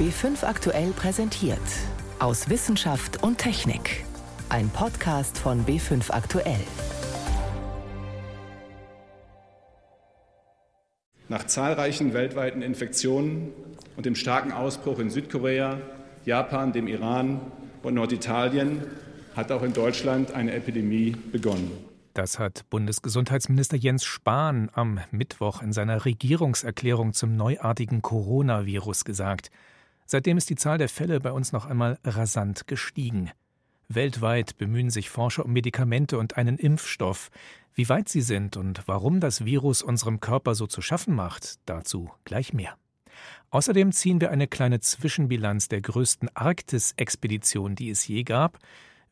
B5 aktuell präsentiert. Aus Wissenschaft und Technik. Ein Podcast von B5 aktuell. Nach zahlreichen weltweiten Infektionen und dem starken Ausbruch in Südkorea, Japan, dem Iran und Norditalien hat auch in Deutschland eine Epidemie begonnen. Das hat Bundesgesundheitsminister Jens Spahn am Mittwoch in seiner Regierungserklärung zum neuartigen Coronavirus gesagt. Seitdem ist die Zahl der Fälle bei uns noch einmal rasant gestiegen. Weltweit bemühen sich Forscher um Medikamente und einen Impfstoff. Wie weit sie sind und warum das Virus unserem Körper so zu schaffen macht, dazu gleich mehr. Außerdem ziehen wir eine kleine Zwischenbilanz der größten Arktis-Expedition, die es je gab.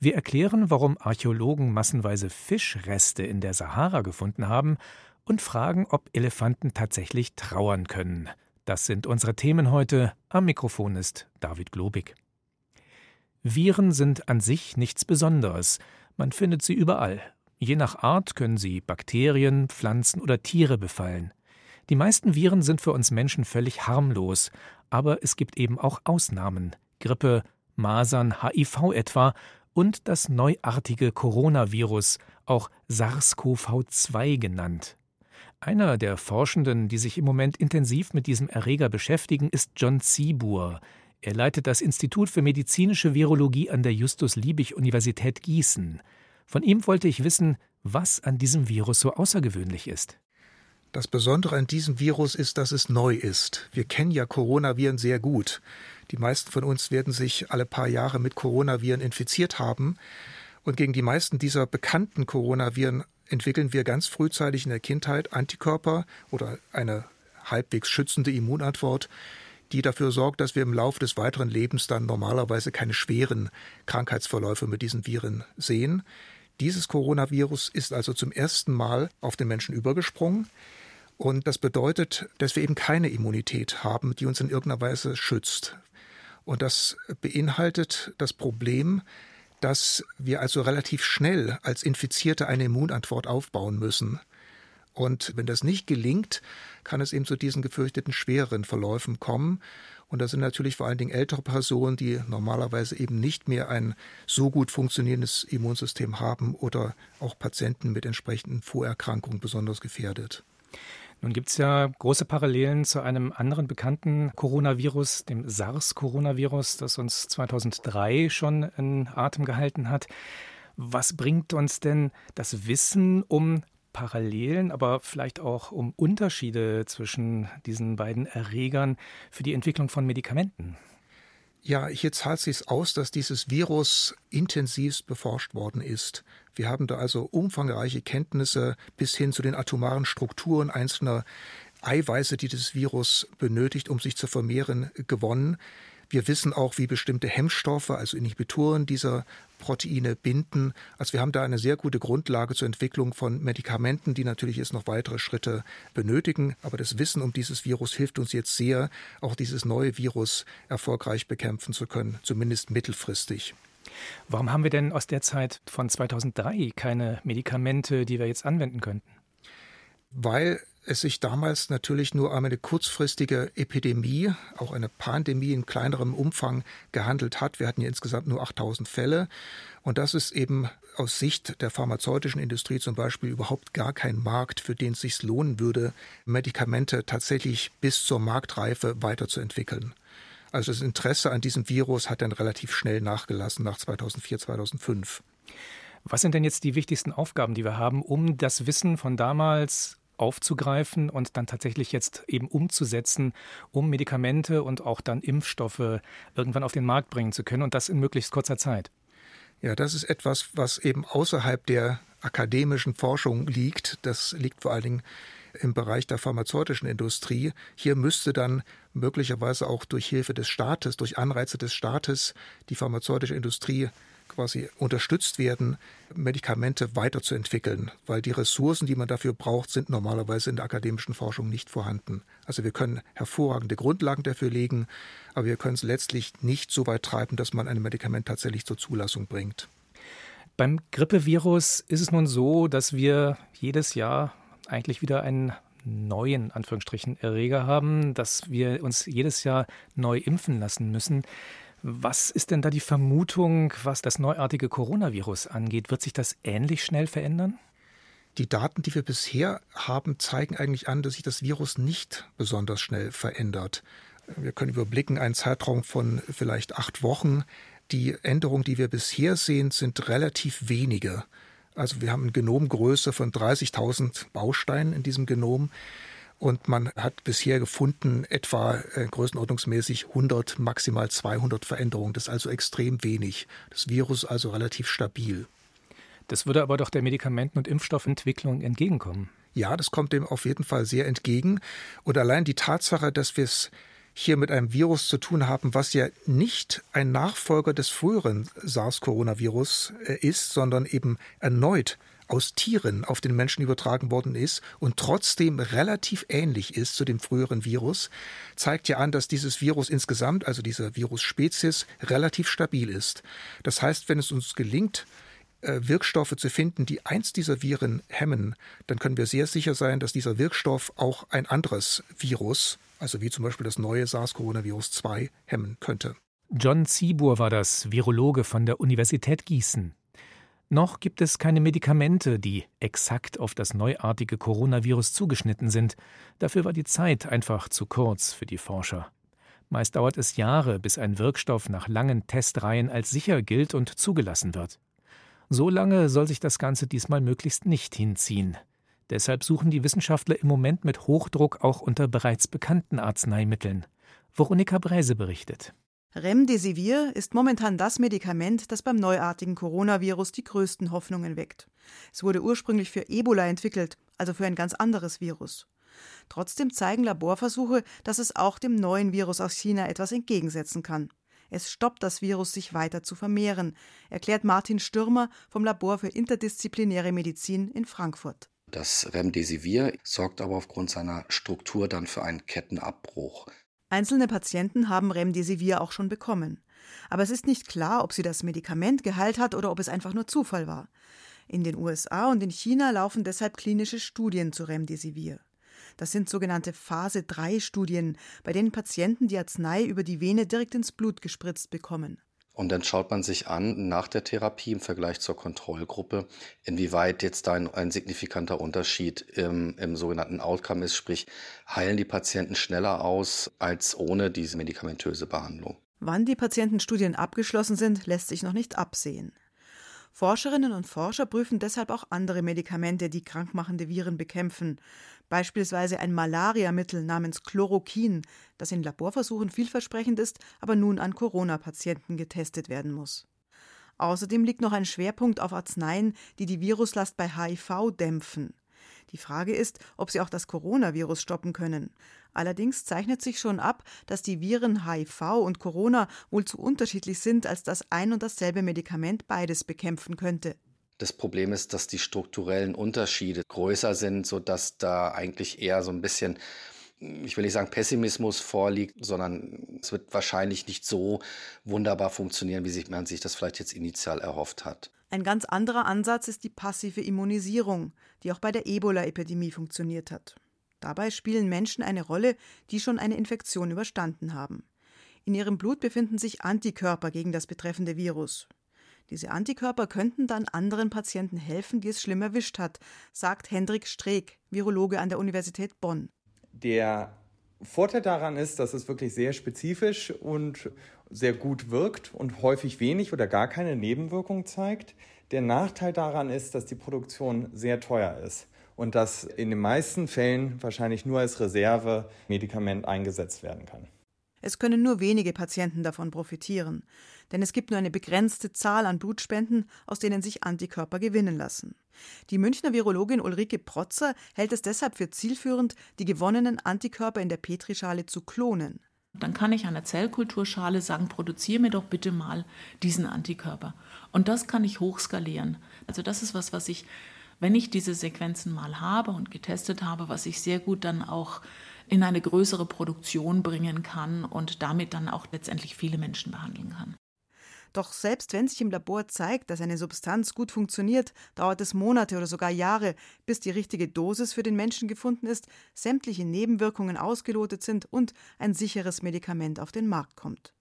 Wir erklären, warum Archäologen massenweise Fischreste in der Sahara gefunden haben und fragen, ob Elefanten tatsächlich trauern können. Das sind unsere Themen heute. Am Mikrofon ist David Globig. Viren sind an sich nichts Besonderes. Man findet sie überall. Je nach Art können sie Bakterien, Pflanzen oder Tiere befallen. Die meisten Viren sind für uns Menschen völlig harmlos, aber es gibt eben auch Ausnahmen. Grippe, Masern, HIV etwa und das neuartige Coronavirus, auch SARS-CoV-2 genannt. Einer der Forschenden, die sich im Moment intensiv mit diesem Erreger beschäftigen, ist John Zibur. Er leitet das Institut für medizinische Virologie an der Justus-Liebig-Universität Gießen. Von ihm wollte ich wissen, was an diesem Virus so außergewöhnlich ist. Das Besondere an diesem Virus ist, dass es neu ist. Wir kennen ja Coronaviren sehr gut. Die meisten von uns werden sich alle paar Jahre mit Coronaviren infiziert haben. Und gegen die meisten dieser bekannten Coronaviren entwickeln wir ganz frühzeitig in der Kindheit Antikörper oder eine halbwegs schützende Immunantwort, die dafür sorgt, dass wir im Laufe des weiteren Lebens dann normalerweise keine schweren Krankheitsverläufe mit diesen Viren sehen. Dieses Coronavirus ist also zum ersten Mal auf den Menschen übergesprungen. Und das bedeutet, dass wir eben keine Immunität haben, die uns in irgendeiner Weise schützt. Und das beinhaltet das Problem, dass wir also relativ schnell als Infizierte eine Immunantwort aufbauen müssen. Und wenn das nicht gelingt, kann es eben zu diesen gefürchteten schwereren Verläufen kommen. Und das sind natürlich vor allen Dingen ältere Personen, die normalerweise eben nicht mehr ein so gut funktionierendes Immunsystem haben oder auch Patienten mit entsprechenden Vorerkrankungen besonders gefährdet. Nun gibt es ja große Parallelen zu einem anderen bekannten Coronavirus, dem SARS-Coronavirus, das uns 2003 schon in Atem gehalten hat. Was bringt uns denn das Wissen um Parallelen, aber vielleicht auch um Unterschiede zwischen diesen beiden Erregern für die Entwicklung von Medikamenten? Ja, hier zahlt sich aus, dass dieses Virus intensivst beforscht worden ist. Wir haben da also umfangreiche Kenntnisse bis hin zu den atomaren Strukturen einzelner Eiweiße, die das Virus benötigt, um sich zu vermehren, gewonnen. Wir wissen auch, wie bestimmte Hemmstoffe, also Inhibitoren dieser Proteine binden. Also wir haben da eine sehr gute Grundlage zur Entwicklung von Medikamenten, die natürlich jetzt noch weitere Schritte benötigen. Aber das Wissen um dieses Virus hilft uns jetzt sehr, auch dieses neue Virus erfolgreich bekämpfen zu können, zumindest mittelfristig. Warum haben wir denn aus der Zeit von 2003 keine Medikamente, die wir jetzt anwenden könnten? Weil es sich damals natürlich nur um eine kurzfristige Epidemie, auch eine Pandemie in kleinerem Umfang gehandelt hat. Wir hatten ja insgesamt nur 8000 Fälle. Und das ist eben aus Sicht der pharmazeutischen Industrie zum Beispiel überhaupt gar kein Markt, für den es sich lohnen würde, Medikamente tatsächlich bis zur Marktreife weiterzuentwickeln. Also das Interesse an diesem Virus hat dann relativ schnell nachgelassen nach 2004, 2005. Was sind denn jetzt die wichtigsten Aufgaben, die wir haben, um das Wissen von damals aufzugreifen und dann tatsächlich jetzt eben umzusetzen, um Medikamente und auch dann Impfstoffe irgendwann auf den Markt bringen zu können und das in möglichst kurzer Zeit. Ja, das ist etwas, was eben außerhalb der akademischen Forschung liegt. Das liegt vor allen Dingen im Bereich der pharmazeutischen Industrie. Hier müsste dann möglicherweise auch durch Hilfe des Staates, durch Anreize des Staates die pharmazeutische Industrie quasi unterstützt werden, Medikamente weiterzuentwickeln, weil die Ressourcen, die man dafür braucht, sind normalerweise in der akademischen Forschung nicht vorhanden. Also wir können hervorragende Grundlagen dafür legen, aber wir können es letztlich nicht so weit treiben, dass man ein Medikament tatsächlich zur Zulassung bringt. Beim Grippevirus ist es nun so, dass wir jedes Jahr eigentlich wieder einen neuen Anführungsstrichen Erreger haben, dass wir uns jedes Jahr neu impfen lassen müssen. Was ist denn da die Vermutung, was das neuartige Coronavirus angeht? Wird sich das ähnlich schnell verändern? Die Daten, die wir bisher haben, zeigen eigentlich an, dass sich das Virus nicht besonders schnell verändert. Wir können überblicken einen Zeitraum von vielleicht acht Wochen. Die Änderungen, die wir bisher sehen, sind relativ wenige. Also wir haben eine Genomgröße von 30.000 Bausteinen in diesem Genom. Und man hat bisher gefunden, etwa äh, größenordnungsmäßig 100, maximal 200 Veränderungen. Das ist also extrem wenig. Das Virus ist also relativ stabil. Das würde aber doch der Medikamenten- und Impfstoffentwicklung entgegenkommen. Ja, das kommt dem auf jeden Fall sehr entgegen. Und allein die Tatsache, dass wir es hier mit einem Virus zu tun haben, was ja nicht ein Nachfolger des früheren SARS-Coronavirus äh, ist, sondern eben erneut aus Tieren auf den Menschen übertragen worden ist und trotzdem relativ ähnlich ist zu dem früheren Virus, zeigt ja an, dass dieses Virus insgesamt, also diese Virusspezies, relativ stabil ist. Das heißt, wenn es uns gelingt, äh, Wirkstoffe zu finden, die eins dieser Viren hemmen, dann können wir sehr sicher sein, dass dieser Wirkstoff auch ein anderes Virus, also wie zum Beispiel das neue SARS-Coronavirus 2, hemmen könnte. John Ziebur war das, Virologe von der Universität Gießen. Noch gibt es keine Medikamente, die exakt auf das neuartige Coronavirus zugeschnitten sind. Dafür war die Zeit einfach zu kurz für die Forscher. Meist dauert es Jahre, bis ein Wirkstoff nach langen Testreihen als sicher gilt und zugelassen wird. So lange soll sich das Ganze diesmal möglichst nicht hinziehen. Deshalb suchen die Wissenschaftler im Moment mit Hochdruck auch unter bereits bekannten Arzneimitteln. Veronika Bräse berichtet. Remdesivir ist momentan das Medikament, das beim neuartigen Coronavirus die größten Hoffnungen weckt. Es wurde ursprünglich für Ebola entwickelt, also für ein ganz anderes Virus. Trotzdem zeigen Laborversuche, dass es auch dem neuen Virus aus China etwas entgegensetzen kann. Es stoppt das Virus, sich weiter zu vermehren, erklärt Martin Stürmer vom Labor für interdisziplinäre Medizin in Frankfurt. Das Remdesivir sorgt aber aufgrund seiner Struktur dann für einen Kettenabbruch. Einzelne Patienten haben Remdesivir auch schon bekommen. Aber es ist nicht klar, ob sie das Medikament geheilt hat oder ob es einfach nur Zufall war. In den USA und in China laufen deshalb klinische Studien zu Remdesivir. Das sind sogenannte Phase 3 Studien, bei denen Patienten die Arznei über die Vene direkt ins Blut gespritzt bekommen. Und dann schaut man sich an, nach der Therapie im Vergleich zur Kontrollgruppe, inwieweit jetzt da ein, ein signifikanter Unterschied im, im, sogenannten Outcome ist, sprich, heilen die Patienten schneller aus als ohne diese medikamentöse Behandlung. Wann die Patientenstudien abgeschlossen sind, lässt sich noch nicht absehen. Forscherinnen und Forscher prüfen deshalb auch andere Medikamente, die krankmachende Viren bekämpfen. Beispielsweise ein Malariamittel namens Chloroquin, das in Laborversuchen vielversprechend ist, aber nun an Corona-Patienten getestet werden muss. Außerdem liegt noch ein Schwerpunkt auf Arzneien, die die Viruslast bei HIV dämpfen. Die Frage ist, ob sie auch das Coronavirus stoppen können. Allerdings zeichnet sich schon ab, dass die Viren HIV und Corona wohl zu unterschiedlich sind, als dass ein und dasselbe Medikament beides bekämpfen könnte. Das Problem ist, dass die strukturellen Unterschiede größer sind, sodass da eigentlich eher so ein bisschen, ich will nicht sagen Pessimismus vorliegt, sondern es wird wahrscheinlich nicht so wunderbar funktionieren, wie man sich das vielleicht jetzt initial erhofft hat. Ein ganz anderer Ansatz ist die passive Immunisierung, die auch bei der Ebola-Epidemie funktioniert hat. Dabei spielen Menschen eine Rolle, die schon eine Infektion überstanden haben. In ihrem Blut befinden sich Antikörper gegen das betreffende Virus. Diese Antikörper könnten dann anderen Patienten helfen, die es schlimm erwischt hat, sagt Hendrik Streeck, Virologe an der Universität Bonn. Der Vorteil daran ist, dass es wirklich sehr spezifisch und sehr gut wirkt und häufig wenig oder gar keine Nebenwirkung zeigt. Der Nachteil daran ist, dass die Produktion sehr teuer ist und dass in den meisten Fällen wahrscheinlich nur als Reservemedikament eingesetzt werden kann. Es können nur wenige Patienten davon profitieren, denn es gibt nur eine begrenzte Zahl an Blutspenden, aus denen sich Antikörper gewinnen lassen. Die Münchner Virologin Ulrike Protzer hält es deshalb für zielführend, die gewonnenen Antikörper in der Petrischale zu klonen. Dann kann ich der Zellkulturschale sagen, produziere mir doch bitte mal diesen Antikörper. Und das kann ich hochskalieren. Also das ist was, was ich, wenn ich diese Sequenzen mal habe und getestet habe, was ich sehr gut dann auch in eine größere Produktion bringen kann und damit dann auch letztendlich viele Menschen behandeln kann. Doch selbst wenn sich im Labor zeigt, dass eine Substanz gut funktioniert, dauert es Monate oder sogar Jahre, bis die richtige Dosis für den Menschen gefunden ist, sämtliche Nebenwirkungen ausgelotet sind und ein sicheres Medikament auf den Markt kommt.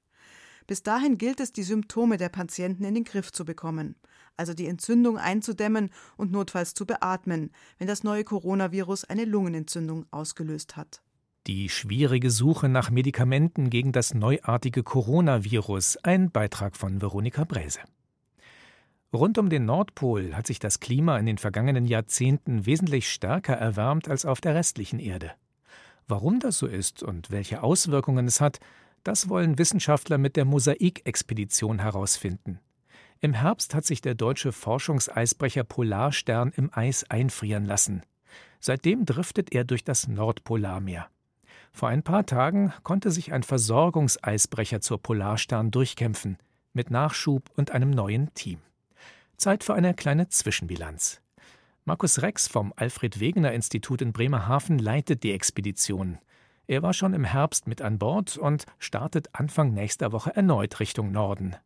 Bis dahin gilt es, die Symptome der Patienten in den Griff zu bekommen, also die Entzündung einzudämmen und notfalls zu beatmen, wenn das neue Coronavirus eine Lungenentzündung ausgelöst hat. Die schwierige Suche nach Medikamenten gegen das neuartige Coronavirus, ein Beitrag von Veronika Bräse. Rund um den Nordpol hat sich das Klima in den vergangenen Jahrzehnten wesentlich stärker erwärmt als auf der restlichen Erde. Warum das so ist und welche Auswirkungen es hat, das wollen Wissenschaftler mit der Mosaik-Expedition herausfinden. Im Herbst hat sich der deutsche Forschungseisbrecher Polarstern im Eis einfrieren lassen. Seitdem driftet er durch das Nordpolarmeer. Vor ein paar Tagen konnte sich ein Versorgungseisbrecher zur Polarstern durchkämpfen, mit Nachschub und einem neuen Team. Zeit für eine kleine Zwischenbilanz. Markus Rex vom Alfred Wegener Institut in Bremerhaven leitet die Expedition. Er war schon im Herbst mit an Bord und startet Anfang nächster Woche erneut Richtung Norden.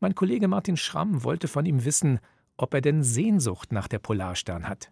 Mein Kollege Martin Schramm wollte von ihm wissen, ob er denn Sehnsucht nach der Polarstern hat.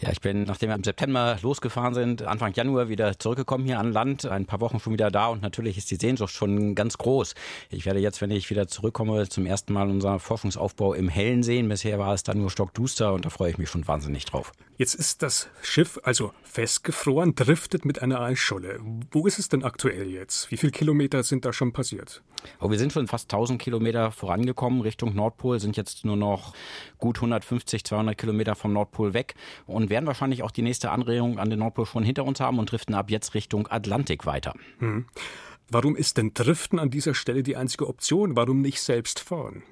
Ja, ich bin, nachdem wir im September losgefahren sind, Anfang Januar wieder zurückgekommen hier an Land, ein paar Wochen schon wieder da und natürlich ist die Sehnsucht schon ganz groß. Ich werde jetzt, wenn ich wieder zurückkomme, zum ersten Mal unser Forschungsaufbau im Hellen sehen. Bisher war es dann nur stockduster und da freue ich mich schon wahnsinnig drauf. Jetzt ist das Schiff also festgefroren, driftet mit einer Eisscholle. Wo ist es denn aktuell jetzt? Wie viele Kilometer sind da schon passiert? Oh, wir sind schon fast 1000 Kilometer vorangekommen Richtung Nordpol, sind jetzt nur noch gut 150, 200 Kilometer vom Nordpol weg und werden wahrscheinlich auch die nächste Anregung an den Nordpol schon hinter uns haben und driften ab jetzt Richtung Atlantik weiter. Hm. Warum ist denn Driften an dieser Stelle die einzige Option? Warum nicht selbst fahren?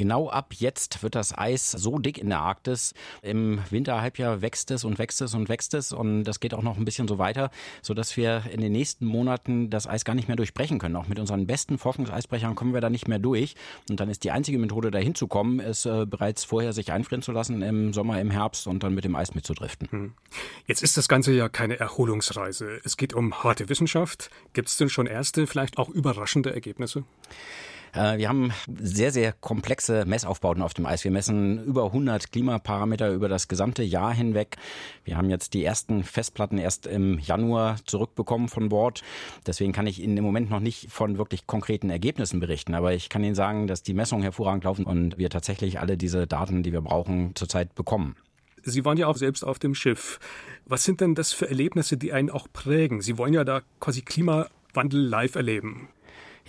Genau ab jetzt wird das Eis so dick in der Arktis. Im Winterhalbjahr wächst es und wächst es und wächst es und das geht auch noch ein bisschen so weiter, sodass wir in den nächsten Monaten das Eis gar nicht mehr durchbrechen können. Auch mit unseren besten Forschungseisbrechern kommen wir da nicht mehr durch. Und dann ist die einzige Methode, dahin zu kommen, ist äh, bereits vorher sich einfrieren zu lassen im Sommer, im Herbst und dann mit dem Eis mitzudriften. Hm. Jetzt ist das Ganze ja keine Erholungsreise. Es geht um harte Wissenschaft. Gibt es denn schon erste, vielleicht auch überraschende Ergebnisse? Äh, wir haben sehr, sehr komplexe Messaufbauten auf dem Eis. Wir messen über 100 Klimaparameter über das gesamte Jahr hinweg. Wir haben jetzt die ersten Festplatten erst im Januar zurückbekommen von Bord. Deswegen kann ich Ihnen im Moment noch nicht von wirklich konkreten Ergebnissen berichten. Aber ich kann Ihnen sagen, dass die Messungen hervorragend laufen und wir tatsächlich alle diese Daten, die wir brauchen, zurzeit bekommen. Sie waren ja auch selbst auf dem Schiff. Was sind denn das für Erlebnisse, die einen auch prägen? Sie wollen ja da quasi Klimawandel live erleben.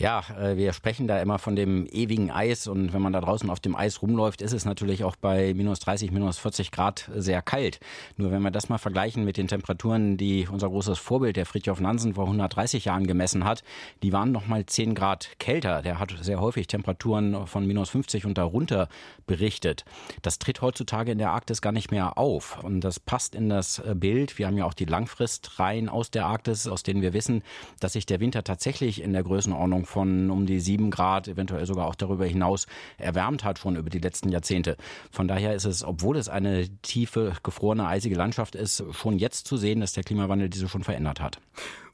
Ja, äh, wir sprechen da immer von dem ewigen Eis und wenn man da draußen auf dem Eis rumläuft, ist es natürlich auch bei minus 30, minus 40 Grad sehr kalt. Nur wenn wir das mal vergleichen mit den Temperaturen, die unser großes Vorbild, der Fridtjof Nansen, vor 130 Jahren gemessen hat, die waren noch mal 10 Grad kälter. Der hat sehr häufig Temperaturen von minus 50 und darunter berichtet. Das tritt heutzutage in der Arktis gar nicht mehr auf und das passt in das äh, Bild. Wir haben ja auch die Langfristreihen aus der Arktis, aus denen wir wissen, dass sich der Winter tatsächlich in der Größenordnung von um die sieben Grad, eventuell sogar auch darüber hinaus erwärmt hat schon über die letzten Jahrzehnte. Von daher ist es, obwohl es eine tiefe, gefrorene, eisige Landschaft ist, schon jetzt zu sehen, dass der Klimawandel diese schon verändert hat.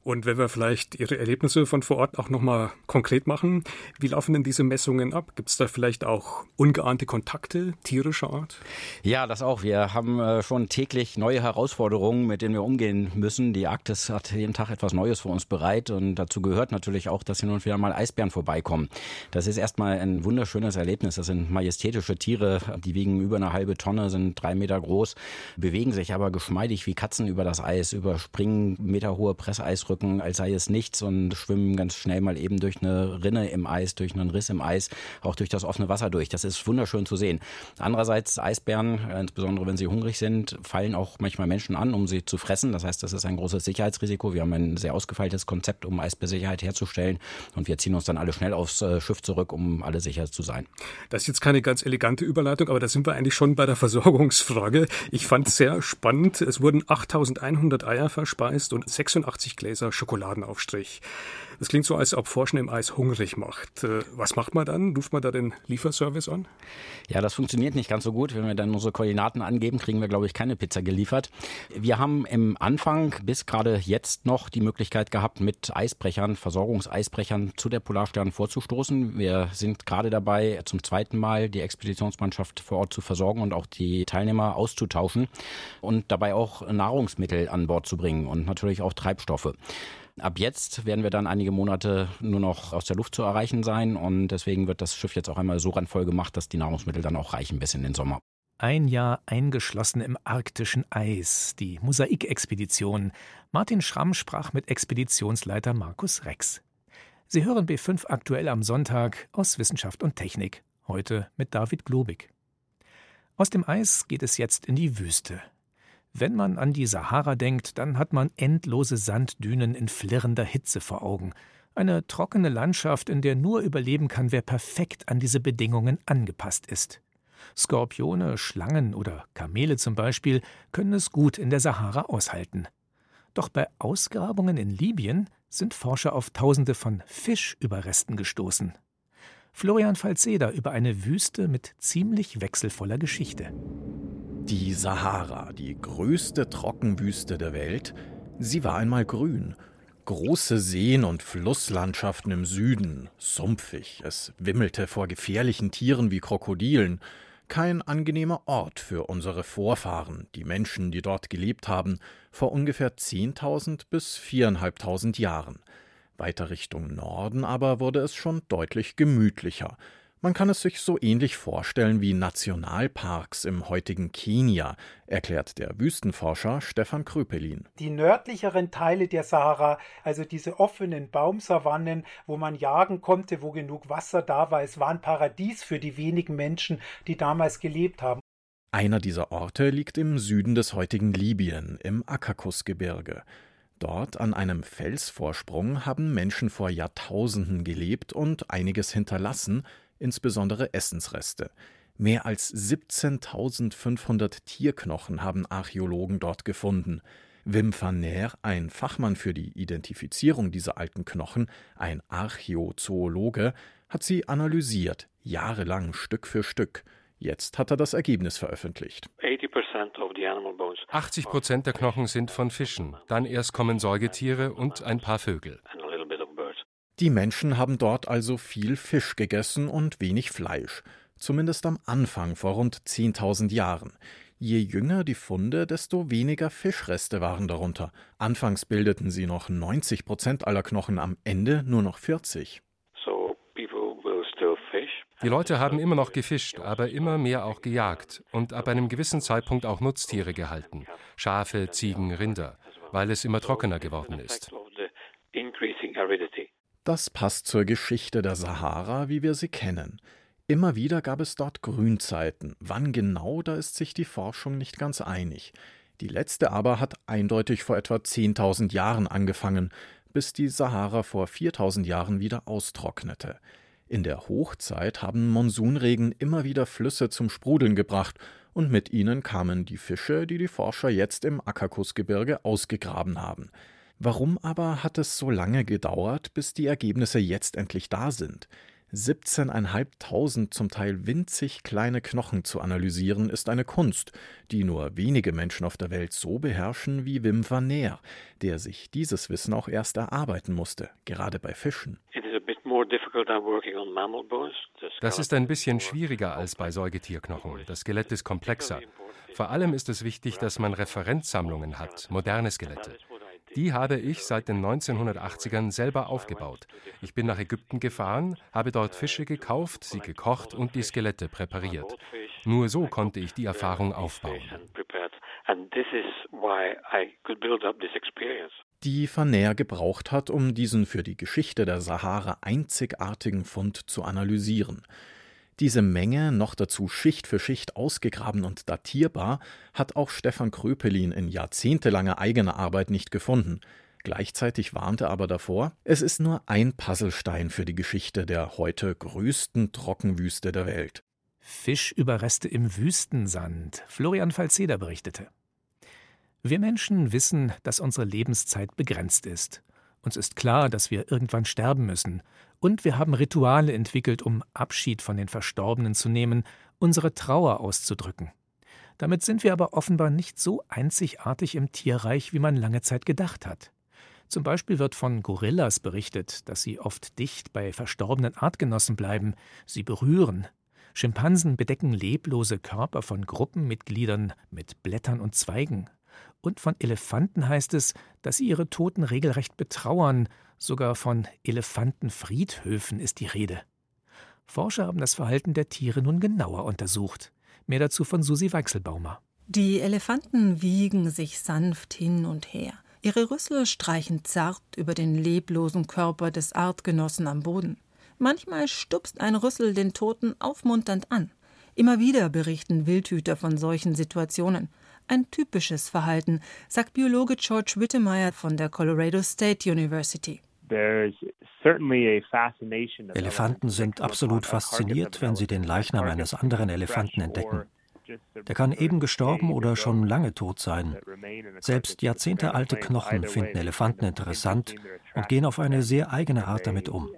Und wenn wir vielleicht Ihre Erlebnisse von vor Ort auch nochmal konkret machen, wie laufen denn diese Messungen ab? Gibt es da vielleicht auch ungeahnte Kontakte tierischer Art? Ja, das auch. Wir haben äh, schon täglich neue Herausforderungen, mit denen wir umgehen müssen. Die Arktis hat jeden Tag etwas Neues für uns bereit und dazu gehört natürlich auch, dass hin und wieder mal Eisbären vorbeikommen. Das ist erstmal ein wunderschönes Erlebnis. Das sind majestätische Tiere, die wiegen über eine halbe Tonne, sind drei Meter groß, bewegen sich aber geschmeidig wie Katzen über das Eis, überspringen meterhohe Presseisrücken wirken, als sei es nichts und schwimmen ganz schnell mal eben durch eine Rinne im Eis, durch einen Riss im Eis, auch durch das offene Wasser durch. Das ist wunderschön zu sehen. Andererseits Eisbären, äh, insbesondere wenn sie hungrig sind, fallen auch manchmal Menschen an, um sie zu fressen. Das heißt, das ist ein großes Sicherheitsrisiko. Wir haben ein sehr ausgefeiltes Konzept, um Eisbärsicherheit herzustellen und wir ziehen uns dann alle schnell aufs äh, Schiff zurück, um alle sicher zu sein. Das ist jetzt keine ganz elegante Überleitung, aber da sind wir eigentlich schon bei der Versorgungsfrage. Ich fand es sehr spannend. Es wurden 8100 Eier verspeist und 86 Gläser heißer Schokoladenaufstrich. Das klingt so, als ob Forschen im Eis hungrig macht. Äh, was macht man dann? Ruft man da den Lieferservice an? Ja, das funktioniert nicht ganz so gut. Wenn wir dann unsere Koordinaten angeben, kriegen wir, glaube ich, keine Pizza geliefert. Wir haben im Anfang bis gerade jetzt noch die Möglichkeit gehabt, mit Eisbrechern, Versorgungseisbrechern zu der Polarstern vorzustoßen. Wir sind gerade dabei, zum zweiten Mal die Expeditionsmannschaft vor Ort zu versorgen und auch die Teilnehmer auszutauschen und dabei auch Nahrungsmittel an Bord zu bringen und natürlich auch Treibstoffe. Ab jetzt werden wir dann einige Monate nur noch aus der Luft zu erreichen sein und deswegen wird das Schiff jetzt auch einmal so randvoll gemacht, dass die Nahrungsmittel dann auch reichen bis in den Sommer. Ein Jahr eingeschlossen im arktischen Eis, die Mosaikexpedition. Martin Schramm sprach mit Expeditionsleiter Markus Rex. Sie hören B5 aktuell am Sonntag aus Wissenschaft und Technik, heute mit David Globig. Aus dem Eis geht es jetzt in die Wüste. Wenn man an die Sahara denkt, dann hat man endlose Sanddünen in flirrender Hitze vor Augen. Eine trockene Landschaft, in der nur überleben kann, wer perfekt an diese Bedingungen angepasst ist. Skorpione, Schlangen oder Kamele zum Beispiel können es gut in der Sahara aushalten. Doch bei Ausgrabungen in Libyen sind Forscher auf Tausende von Fischüberresten gestoßen. Florian Falzeder über eine Wüste mit ziemlich wechselvoller Geschichte. Die Sahara, die größte Trockenwüste der Welt, sie war einmal grün. Große Seen und Flusslandschaften im Süden, sumpfig, es wimmelte vor gefährlichen Tieren wie Krokodilen. Kein angenehmer Ort für unsere Vorfahren, die Menschen, die dort gelebt haben, vor ungefähr 10.000 bis 4.500 Jahren. Weiter Richtung Norden aber wurde es schon deutlich gemütlicher. Man kann es sich so ähnlich vorstellen wie Nationalparks im heutigen Kenia, erklärt der Wüstenforscher Stefan Kröpelin. Die nördlicheren Teile der Sahara, also diese offenen Baumsavannen, wo man jagen konnte, wo genug Wasser da war, es war ein Paradies für die wenigen Menschen, die damals gelebt haben. Einer dieser Orte liegt im Süden des heutigen Libyen, im Akakusgebirge. Dort an einem Felsvorsprung haben Menschen vor Jahrtausenden gelebt und einiges hinterlassen, insbesondere Essensreste. Mehr als 17.500 Tierknochen haben Archäologen dort gefunden. Wim van Neer, ein Fachmann für die Identifizierung dieser alten Knochen, ein Archäozoologe, hat sie analysiert, jahrelang Stück für Stück. Jetzt hat er das Ergebnis veröffentlicht. 80 Prozent der Knochen sind von Fischen, dann erst kommen Säugetiere und ein paar Vögel. Die Menschen haben dort also viel Fisch gegessen und wenig Fleisch, zumindest am Anfang vor rund 10.000 Jahren. Je jünger die Funde, desto weniger Fischreste waren darunter. Anfangs bildeten sie noch 90 Prozent aller Knochen, am Ende nur noch 40. Die Leute haben immer noch gefischt, aber immer mehr auch gejagt und ab einem gewissen Zeitpunkt auch Nutztiere gehalten. Schafe, Ziegen, Rinder, weil es immer trockener geworden ist. Das passt zur Geschichte der Sahara, wie wir sie kennen. Immer wieder gab es dort Grünzeiten. Wann genau, da ist sich die Forschung nicht ganz einig. Die letzte aber hat eindeutig vor etwa 10.000 Jahren angefangen, bis die Sahara vor 4.000 Jahren wieder austrocknete. In der Hochzeit haben Monsunregen immer wieder Flüsse zum Sprudeln gebracht, und mit ihnen kamen die Fische, die die Forscher jetzt im Akakusgebirge ausgegraben haben. Warum aber hat es so lange gedauert, bis die Ergebnisse jetzt endlich da sind? 17.500 zum Teil winzig kleine Knochen zu analysieren, ist eine Kunst, die nur wenige Menschen auf der Welt so beherrschen wie Wim van Neer, der sich dieses Wissen auch erst erarbeiten musste, gerade bei Fischen. Das ist ein bisschen schwieriger als bei Säugetierknochen. Das Skelett ist komplexer. Vor allem ist es wichtig, dass man Referenzsammlungen hat, moderne Skelette. Die habe ich seit den 1980ern selber aufgebaut. Ich bin nach Ägypten gefahren, habe dort Fische gekauft, sie gekocht und die Skelette präpariert. Nur so konnte ich die Erfahrung aufbauen. Die Van gebraucht hat, um diesen für die Geschichte der Sahara einzigartigen Fund zu analysieren. Diese Menge, noch dazu Schicht für Schicht ausgegraben und datierbar, hat auch Stefan Kröpelin in jahrzehntelanger eigener Arbeit nicht gefunden. Gleichzeitig warnte aber davor, es ist nur ein Puzzlestein für die Geschichte der heute größten Trockenwüste der Welt. Fischüberreste im Wüstensand, Florian Falzeder berichtete. Wir Menschen wissen, dass unsere Lebenszeit begrenzt ist. Uns ist klar, dass wir irgendwann sterben müssen, und wir haben Rituale entwickelt, um Abschied von den Verstorbenen zu nehmen, unsere Trauer auszudrücken. Damit sind wir aber offenbar nicht so einzigartig im Tierreich, wie man lange Zeit gedacht hat. Zum Beispiel wird von Gorillas berichtet, dass sie oft dicht bei verstorbenen Artgenossen bleiben, sie berühren. Schimpansen bedecken leblose Körper von Gruppenmitgliedern mit Blättern und Zweigen. Und von Elefanten heißt es, dass sie ihre Toten regelrecht betrauern, sogar von Elefantenfriedhöfen ist die Rede. Forscher haben das Verhalten der Tiere nun genauer untersucht. Mehr dazu von Susi Weichselbaumer. Die Elefanten wiegen sich sanft hin und her. Ihre Rüssel streichen zart über den leblosen Körper des Artgenossen am Boden. Manchmal stupst ein Rüssel den Toten aufmunternd an. Immer wieder berichten Wildhüter von solchen Situationen. Ein typisches Verhalten, sagt Biologe George Wittemeyer von der Colorado State University. Elefanten sind absolut fasziniert, wenn sie den Leichnam eines anderen Elefanten entdecken. Der kann eben gestorben oder schon lange tot sein. Selbst jahrzehntealte Knochen finden Elefanten interessant und gehen auf eine sehr eigene Art damit um.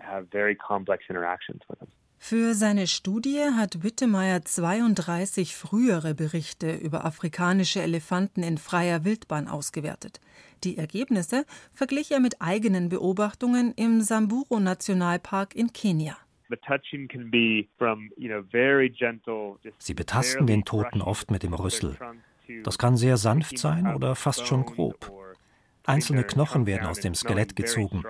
Für seine Studie hat Wittemeyer 32 frühere Berichte über afrikanische Elefanten in freier Wildbahn ausgewertet. Die Ergebnisse verglich er mit eigenen Beobachtungen im Samburu Nationalpark in Kenia. Sie betasten den Toten oft mit dem Rüssel. Das kann sehr sanft sein oder fast schon grob. Einzelne Knochen werden aus dem Skelett gezogen.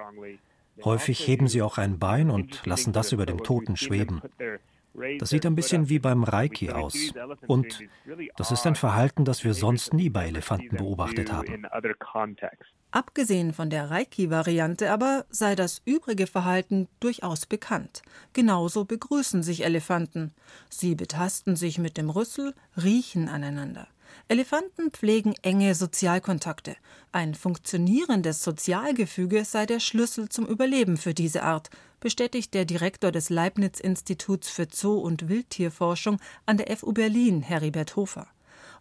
Häufig heben sie auch ein Bein und lassen das über dem Toten schweben. Das sieht ein bisschen wie beim Reiki aus. Und das ist ein Verhalten, das wir sonst nie bei Elefanten beobachtet haben. Abgesehen von der Reiki-Variante aber sei das übrige Verhalten durchaus bekannt. Genauso begrüßen sich Elefanten. Sie betasten sich mit dem Rüssel, riechen aneinander. Elefanten pflegen enge Sozialkontakte. Ein funktionierendes Sozialgefüge sei der Schlüssel zum Überleben für diese Art, bestätigt der Direktor des Leibniz-Instituts für Zoo- und Wildtierforschung an der FU Berlin, Heribert Hofer.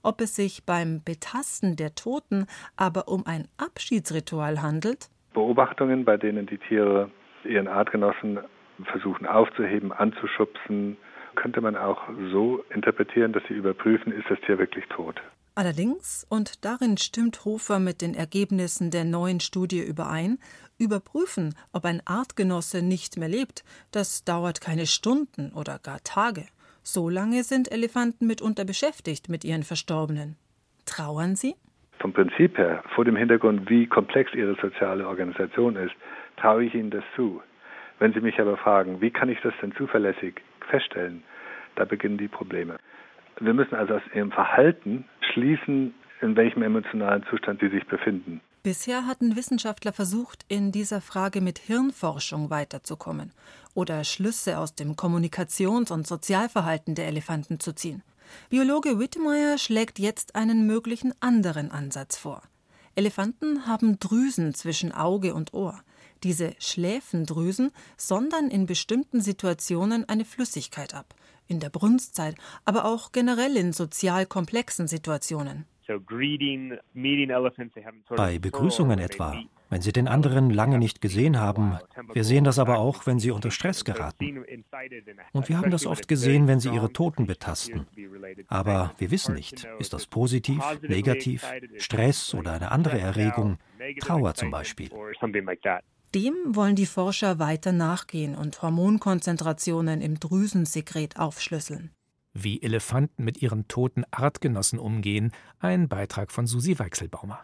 Ob es sich beim Betasten der Toten aber um ein Abschiedsritual handelt? Beobachtungen, bei denen die Tiere ihren Artgenossen versuchen aufzuheben, anzuschubsen, könnte man auch so interpretieren, dass sie überprüfen, ist das Tier wirklich tot. Allerdings, und darin stimmt Hofer mit den Ergebnissen der neuen Studie überein, überprüfen, ob ein Artgenosse nicht mehr lebt, das dauert keine Stunden oder gar Tage. So lange sind Elefanten mitunter beschäftigt mit ihren Verstorbenen. Trauern sie? Vom Prinzip her, vor dem Hintergrund, wie komplex ihre soziale Organisation ist, traue ich ihnen das zu. Wenn Sie mich aber fragen, wie kann ich das denn zuverlässig feststellen, da beginnen die Probleme. Wir müssen also aus ihrem Verhalten schließen, in welchem emotionalen Zustand sie sich befinden. Bisher hatten Wissenschaftler versucht, in dieser Frage mit Hirnforschung weiterzukommen oder Schlüsse aus dem Kommunikations- und Sozialverhalten der Elefanten zu ziehen. Biologe Whittemire schlägt jetzt einen möglichen anderen Ansatz vor. Elefanten haben Drüsen zwischen Auge und Ohr. Diese Schläfendrüsen sondern in bestimmten Situationen eine Flüssigkeit ab, in der Brunstzeit, aber auch generell in sozial komplexen Situationen. Bei Begrüßungen etwa, wenn Sie den anderen lange nicht gesehen haben. Wir sehen das aber auch, wenn Sie unter Stress geraten. Und wir haben das oft gesehen, wenn Sie Ihre Toten betasten. Aber wir wissen nicht, ist das positiv, negativ, Stress oder eine andere Erregung, Trauer zum Beispiel. Dem wollen die Forscher weiter nachgehen und Hormonkonzentrationen im Drüsensekret aufschlüsseln. Wie Elefanten mit ihren toten Artgenossen umgehen, ein Beitrag von Susi Weichselbaumer.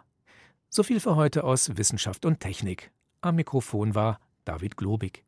So viel für heute aus Wissenschaft und Technik. Am Mikrofon war David Globig.